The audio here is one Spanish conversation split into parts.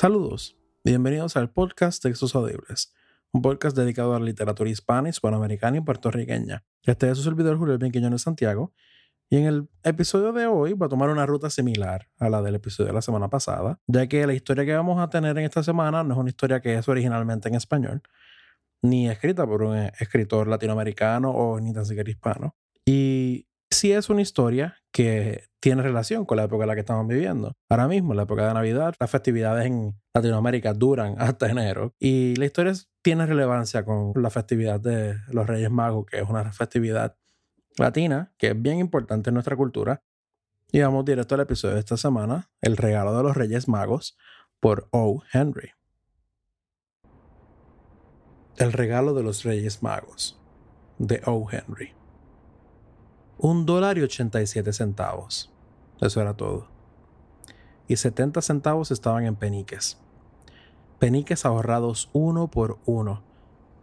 Saludos, bienvenidos al podcast Textos Audibles, un podcast dedicado a la literatura hispana, hispanoamericana y puertorriqueña. Este es su servidor Julio Benquiñón de Santiago, y en el episodio de hoy voy a tomar una ruta similar a la del episodio de la semana pasada, ya que la historia que vamos a tener en esta semana no es una historia que es originalmente en español, ni escrita por un escritor latinoamericano o ni tan siquiera hispano. Y sí es una historia que tiene relación con la época en la que estamos viviendo. Ahora mismo, la época de Navidad, las festividades en Latinoamérica duran hasta enero y la historia tiene relevancia con la festividad de los Reyes Magos, que es una festividad latina que es bien importante en nuestra cultura. Y vamos directo al episodio de esta semana, El regalo de los Reyes Magos, por O. Henry. El regalo de los Reyes Magos, de O. Henry. Un dólar y 87 centavos. Eso era todo. Y 70 centavos estaban en peniques. Peniques ahorrados uno por uno,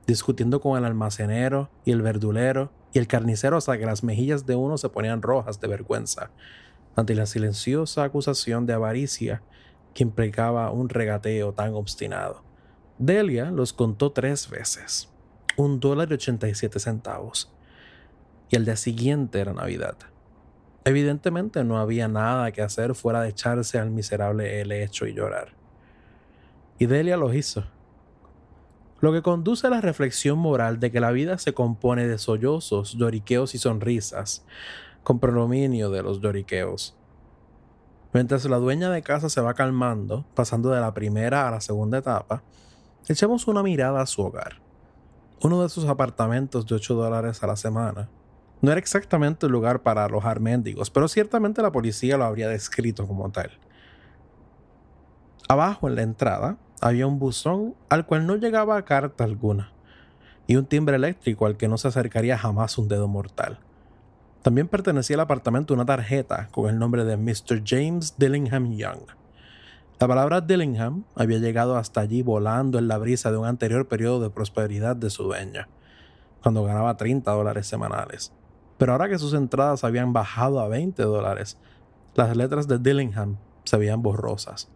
discutiendo con el almacenero y el verdulero y el carnicero hasta que las mejillas de uno se ponían rojas de vergüenza ante la silenciosa acusación de avaricia que implicaba un regateo tan obstinado. Delia los contó tres veces. Un dólar y 87 centavos y el día siguiente era Navidad. Evidentemente no había nada que hacer fuera de echarse al miserable helecho y llorar. Y Delia lo hizo. Lo que conduce a la reflexión moral de que la vida se compone de sollozos, lloriqueos y sonrisas, con predominio de los lloriqueos. Mientras la dueña de casa se va calmando, pasando de la primera a la segunda etapa, echemos una mirada a su hogar. Uno de sus apartamentos de 8 dólares a la semana, no era exactamente el lugar para alojar mendigos, pero ciertamente la policía lo habría descrito como tal. Abajo en la entrada había un buzón al cual no llegaba carta alguna, y un timbre eléctrico al que no se acercaría jamás un dedo mortal. También pertenecía al apartamento una tarjeta con el nombre de Mr. James Dillingham Young. La palabra Dillingham había llegado hasta allí volando en la brisa de un anterior periodo de prosperidad de su dueña, cuando ganaba 30 dólares semanales. Pero ahora que sus entradas habían bajado a 20 dólares, las letras de Dillingham se veían borrosas,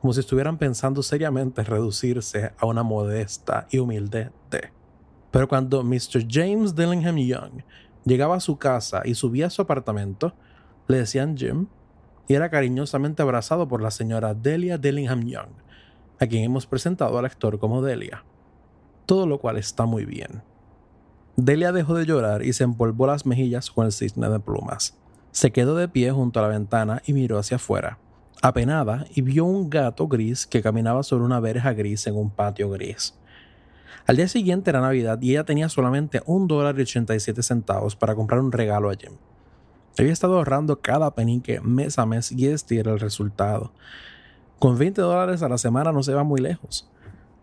como si estuvieran pensando seriamente reducirse a una modesta y humilde T. Pero cuando Mr. James Dillingham Young llegaba a su casa y subía a su apartamento, le decían Jim y era cariñosamente abrazado por la señora Delia Dillingham Young, a quien hemos presentado al actor como Delia. Todo lo cual está muy bien. Delia dejó de llorar y se empolvó las mejillas con el cisne de plumas. Se quedó de pie junto a la ventana y miró hacia afuera, apenada, y vio un gato gris que caminaba sobre una verja gris en un patio gris. Al día siguiente era Navidad y ella tenía solamente un dólar y 87 centavos para comprar un regalo a Jim. Había estado ahorrando cada penique mes a mes y este era el resultado. Con 20 dólares a la semana no se va muy lejos.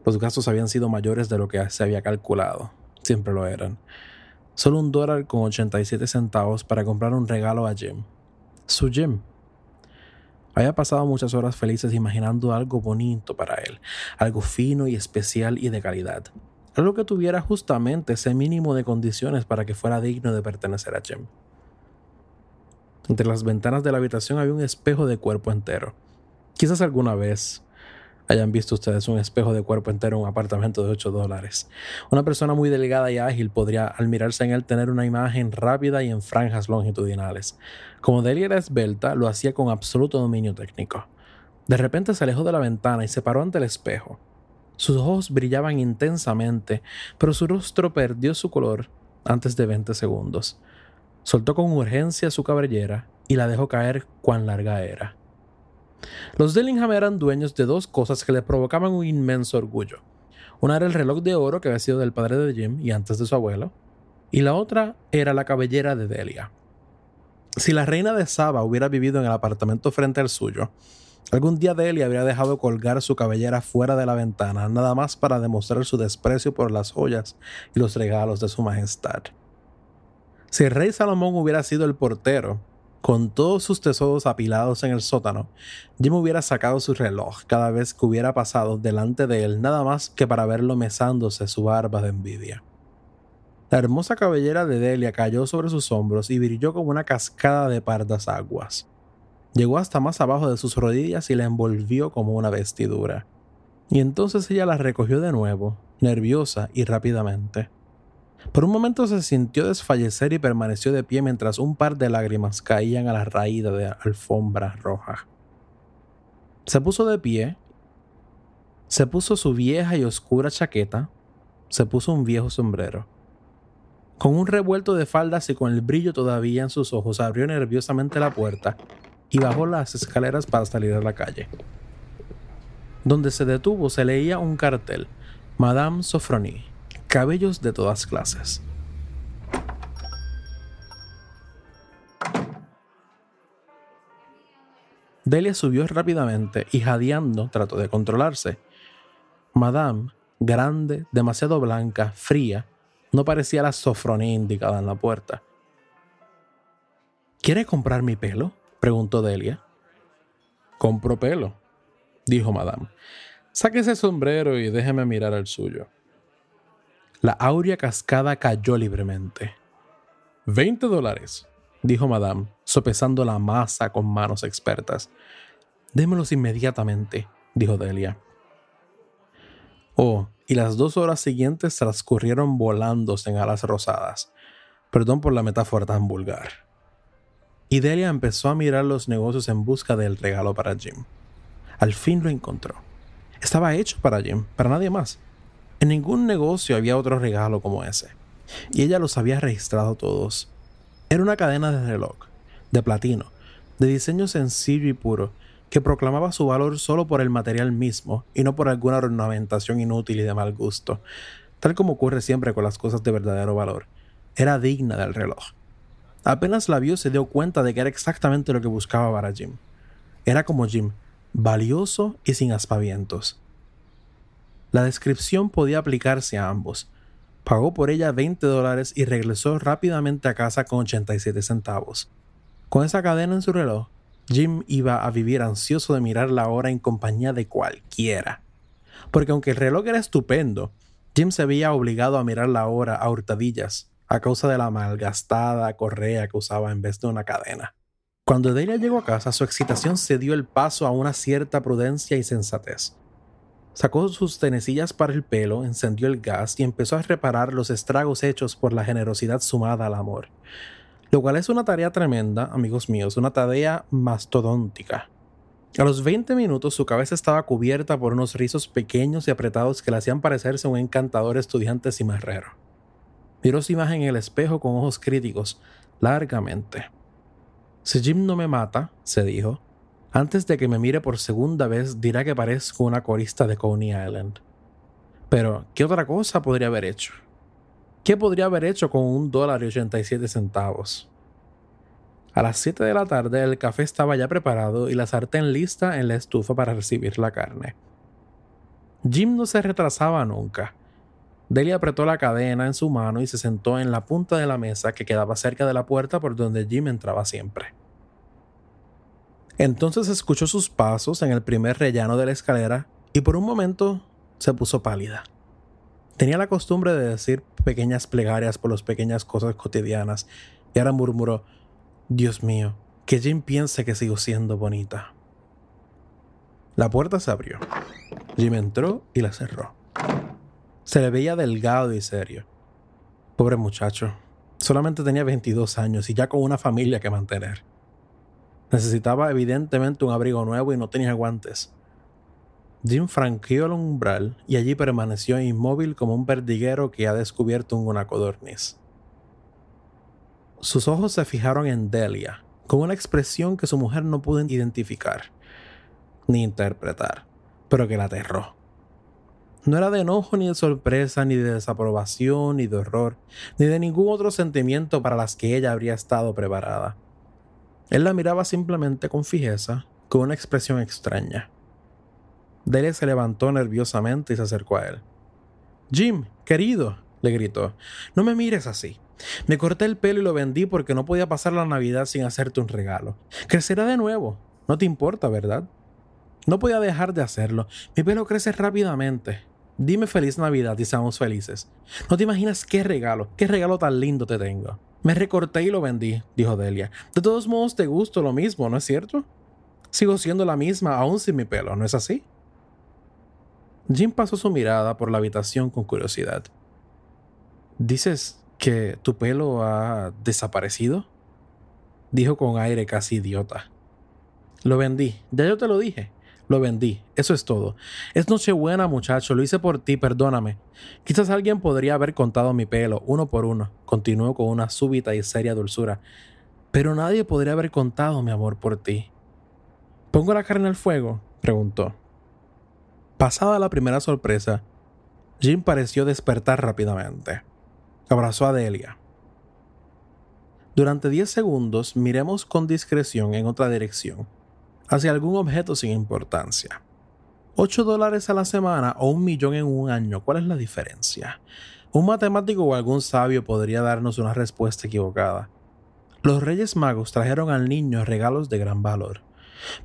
Los gastos habían sido mayores de lo que se había calculado siempre lo eran. Solo un dólar con 87 centavos para comprar un regalo a Jim. Su Jim. Había pasado muchas horas felices imaginando algo bonito para él, algo fino y especial y de calidad. Algo que tuviera justamente ese mínimo de condiciones para que fuera digno de pertenecer a Jim. Entre las ventanas de la habitación había un espejo de cuerpo entero. Quizás alguna vez hayan visto ustedes un espejo de cuerpo entero en un apartamento de 8 dólares. Una persona muy delgada y ágil podría, al mirarse en él, tener una imagen rápida y en franjas longitudinales. Como Delia era esbelta, lo hacía con absoluto dominio técnico. De repente se alejó de la ventana y se paró ante el espejo. Sus ojos brillaban intensamente, pero su rostro perdió su color antes de 20 segundos. Soltó con urgencia su cabellera y la dejó caer cuán larga era. Los Dillingham eran dueños de dos cosas que le provocaban un inmenso orgullo. Una era el reloj de oro que había sido del padre de Jim y antes de su abuelo, y la otra era la cabellera de Delia. Si la reina de Saba hubiera vivido en el apartamento frente al suyo, algún día Delia habría dejado colgar su cabellera fuera de la ventana, nada más para demostrar su desprecio por las joyas y los regalos de su majestad. Si el rey Salomón hubiera sido el portero, con todos sus tesoros apilados en el sótano, Jim hubiera sacado su reloj cada vez que hubiera pasado delante de él, nada más que para verlo mesándose su barba de envidia. La hermosa cabellera de Delia cayó sobre sus hombros y brilló como una cascada de pardas aguas. llegó hasta más abajo de sus rodillas y la envolvió como una vestidura. Y entonces ella la recogió de nuevo, nerviosa y rápidamente. Por un momento se sintió desfallecer y permaneció de pie mientras un par de lágrimas caían a la raída de la alfombra roja. Se puso de pie, se puso su vieja y oscura chaqueta, se puso un viejo sombrero. Con un revuelto de faldas y con el brillo todavía en sus ojos, abrió nerviosamente la puerta y bajó las escaleras para salir a la calle. Donde se detuvo se leía un cartel, Madame Sofronie, cabellos de todas clases. Delia subió rápidamente y jadeando trató de controlarse. Madame, grande, demasiado blanca, fría, no parecía la sofronía indicada en la puerta. ¿Quiere comprar mi pelo? preguntó Delia. Compro pelo, dijo Madame. Saque ese sombrero y déjeme mirar el suyo. La áurea cascada cayó libremente. Veinte dólares, dijo Madame, sopesando la masa con manos expertas. Démelos inmediatamente, dijo Delia. Oh, y las dos horas siguientes transcurrieron volando en alas rosadas. Perdón por la metáfora tan vulgar. Y Delia empezó a mirar los negocios en busca del regalo para Jim. Al fin lo encontró. Estaba hecho para Jim, para nadie más. En ningún negocio había otro regalo como ese. Y ella los había registrado todos. Era una cadena de reloj, de platino, de diseño sencillo y puro, que proclamaba su valor solo por el material mismo y no por alguna ornamentación inútil y de mal gusto, tal como ocurre siempre con las cosas de verdadero valor. Era digna del reloj. Apenas la vio se dio cuenta de que era exactamente lo que buscaba para Jim. Era como Jim, valioso y sin aspavientos. La descripción podía aplicarse a ambos. Pagó por ella 20 dólares y regresó rápidamente a casa con 87 centavos. Con esa cadena en su reloj, Jim iba a vivir ansioso de mirar la hora en compañía de cualquiera. Porque aunque el reloj era estupendo, Jim se veía obligado a mirar la hora a hurtadillas a causa de la malgastada correa que usaba en vez de una cadena. Cuando Delia llegó a casa, su excitación se dio el paso a una cierta prudencia y sensatez. Sacó sus tenecillas para el pelo, encendió el gas y empezó a reparar los estragos hechos por la generosidad sumada al amor lo cual es una tarea tremenda, amigos míos, una tarea mastodóntica. A los 20 minutos su cabeza estaba cubierta por unos rizos pequeños y apretados que le hacían parecerse un encantador estudiante cimarrero. Miró su imagen en el espejo con ojos críticos, largamente. Si Jim no me mata, se dijo, antes de que me mire por segunda vez dirá que parezco una corista de Coney Island. Pero, ¿qué otra cosa podría haber hecho? ¿Qué podría haber hecho con un dólar y 87 centavos? A las 7 de la tarde el café estaba ya preparado y la sartén lista en la estufa para recibir la carne. Jim no se retrasaba nunca. Delia apretó la cadena en su mano y se sentó en la punta de la mesa que quedaba cerca de la puerta por donde Jim entraba siempre. Entonces escuchó sus pasos en el primer rellano de la escalera y por un momento se puso pálida. Tenía la costumbre de decir pequeñas plegarias por las pequeñas cosas cotidianas y ahora murmuró, Dios mío, que Jim piense que sigo siendo bonita. La puerta se abrió. Jim entró y la cerró. Se le veía delgado y serio. Pobre muchacho, solamente tenía 22 años y ya con una familia que mantener. Necesitaba evidentemente un abrigo nuevo y no tenía guantes. Jim franqueó el umbral y allí permaneció inmóvil como un perdiguero que ha descubierto una codorniz. Sus ojos se fijaron en Delia, con una expresión que su mujer no pudo identificar, ni interpretar, pero que la aterró. No era de enojo, ni de sorpresa, ni de desaprobación, ni de horror, ni de ningún otro sentimiento para las que ella habría estado preparada. Él la miraba simplemente con fijeza, con una expresión extraña. Delia se levantó nerviosamente y se acercó a él. Jim, querido, le gritó, no me mires así. Me corté el pelo y lo vendí porque no podía pasar la Navidad sin hacerte un regalo. Crecerá de nuevo. No te importa, ¿verdad? No podía dejar de hacerlo. Mi pelo crece rápidamente. Dime feliz Navidad y seamos felices. No te imaginas qué regalo, qué regalo tan lindo te tengo. Me recorté y lo vendí, dijo Delia. De todos modos te gusto lo mismo, ¿no es cierto? Sigo siendo la misma aún sin mi pelo, ¿no es así? Jim pasó su mirada por la habitación con curiosidad. ¿Dices que tu pelo ha desaparecido? Dijo con aire casi idiota. Lo vendí, ya yo te lo dije. Lo vendí, eso es todo. Es Nochebuena, muchacho, lo hice por ti, perdóname. Quizás alguien podría haber contado mi pelo, uno por uno, continuó con una súbita y seria dulzura. Pero nadie podría haber contado mi amor por ti. ¿Pongo la carne al fuego? preguntó. Pasada la primera sorpresa, Jim pareció despertar rápidamente. Abrazó a Delia. Durante diez segundos miremos con discreción en otra dirección hacia algún objeto sin importancia. ¿8 dólares a la semana o un millón en un año? ¿Cuál es la diferencia? Un matemático o algún sabio podría darnos una respuesta equivocada. Los Reyes Magos trajeron al niño regalos de gran valor,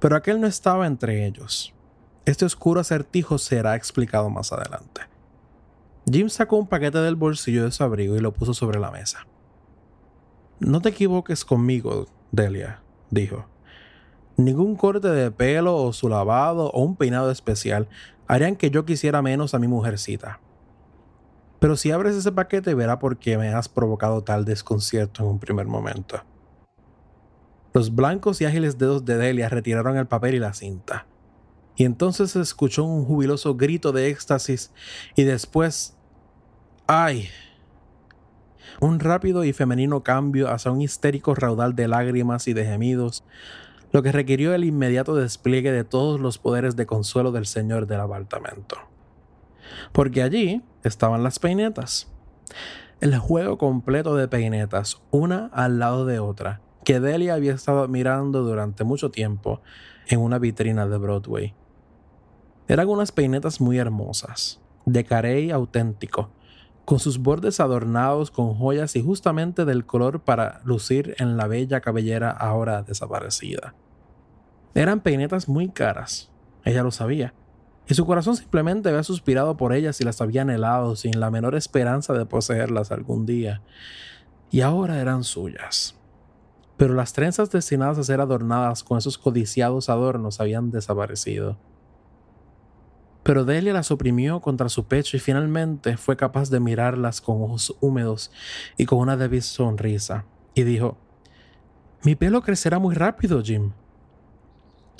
pero aquel no estaba entre ellos. Este oscuro acertijo será explicado más adelante. Jim sacó un paquete del bolsillo de su abrigo y lo puso sobre la mesa. No te equivoques conmigo, Delia, dijo. Ningún corte de pelo o su lavado o un peinado especial harían que yo quisiera menos a mi mujercita. Pero si abres ese paquete verá por qué me has provocado tal desconcierto en un primer momento. Los blancos y ágiles dedos de Delia retiraron el papel y la cinta. Y entonces se escuchó un jubiloso grito de éxtasis y después... ¡Ay! Un rápido y femenino cambio hacia un histérico raudal de lágrimas y de gemidos lo que requirió el inmediato despliegue de todos los poderes de consuelo del señor del apartamento. Porque allí estaban las peinetas. El juego completo de peinetas, una al lado de otra, que Delia había estado admirando durante mucho tiempo en una vitrina de Broadway. Eran unas peinetas muy hermosas, de carey auténtico, con sus bordes adornados con joyas y justamente del color para lucir en la bella cabellera ahora desaparecida. Eran peinetas muy caras, ella lo sabía, y su corazón simplemente había suspirado por ellas y las había anhelado sin la menor esperanza de poseerlas algún día, y ahora eran suyas. Pero las trenzas destinadas a ser adornadas con esos codiciados adornos habían desaparecido pero Delia las oprimió contra su pecho y finalmente fue capaz de mirarlas con ojos húmedos y con una débil sonrisa, y dijo, Mi pelo crecerá muy rápido, Jim.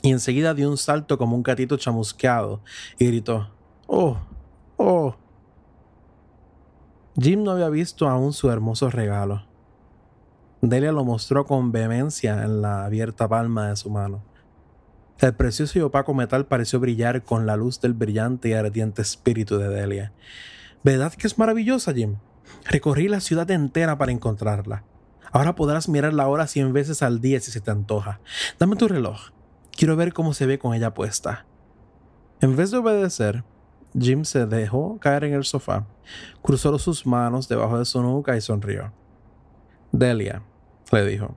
Y enseguida dio un salto como un gatito chamusqueado y gritó, Oh, oh. Jim no había visto aún su hermoso regalo. Delia lo mostró con vehemencia en la abierta palma de su mano. El precioso y opaco metal pareció brillar con la luz del brillante y ardiente espíritu de Delia. ¿Verdad que es maravillosa, Jim? Recorrí la ciudad entera para encontrarla. Ahora podrás mirar la hora cien veces al día si se te antoja. Dame tu reloj. Quiero ver cómo se ve con ella puesta. En vez de obedecer, Jim se dejó caer en el sofá, cruzó sus manos debajo de su nuca y sonrió. Delia, le dijo,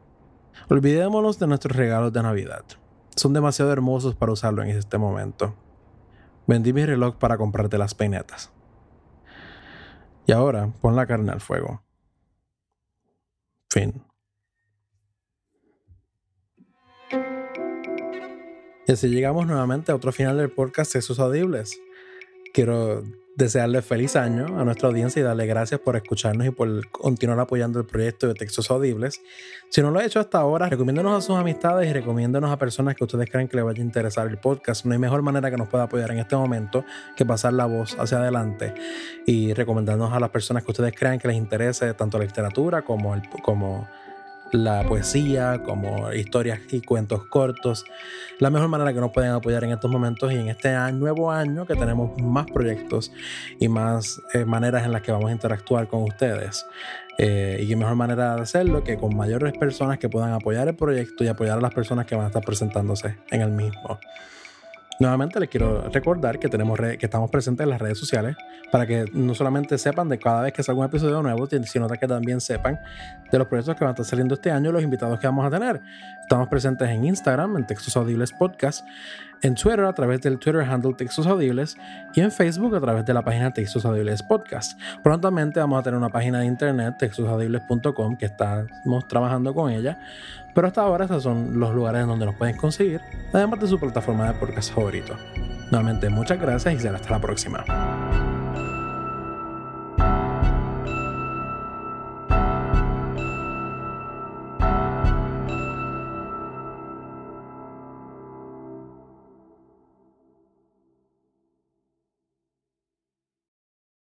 olvidémonos de nuestros regalos de Navidad son demasiado hermosos para usarlo en este momento. Vendí mi reloj para comprarte las peinetas. Y ahora pon la carne al fuego. Fin. Y así llegamos nuevamente a otro final del podcast Jesús Audibles. Quiero desearle feliz año a nuestra audiencia y darle gracias por escucharnos y por continuar apoyando el proyecto de textos audibles. Si no lo ha hecho hasta ahora, recomiéndonos a sus amistades y recomiéndonos a personas que ustedes creen que les vaya a interesar el podcast. No hay mejor manera que nos pueda apoyar en este momento que pasar la voz hacia adelante y recomendándonos a las personas que ustedes crean que les interese tanto la literatura como el, como la poesía, como historias y cuentos cortos. La mejor manera que nos pueden apoyar en estos momentos y en este nuevo año que tenemos más proyectos y más eh, maneras en las que vamos a interactuar con ustedes. Eh, y qué mejor manera de hacerlo que con mayores personas que puedan apoyar el proyecto y apoyar a las personas que van a estar presentándose en el mismo. Nuevamente les quiero recordar que, tenemos que estamos presentes en las redes sociales para que no solamente sepan de cada vez que salga un episodio nuevo, sino que también sepan de los proyectos que van a estar saliendo este año y los invitados que vamos a tener. Estamos presentes en Instagram, en Textos Audibles Podcast, en Twitter a través del Twitter handle Textos Audibles y en Facebook a través de la página Textos Audibles Podcast. Prontamente vamos a tener una página de internet, textosaudibles.com, que estamos trabajando con ella Pero hasta ahora esos son los lugares donde nos pueden conseguir, además de su plataforma de podcast favorito. Nuevamente, muchas gracias y será hasta la próxima.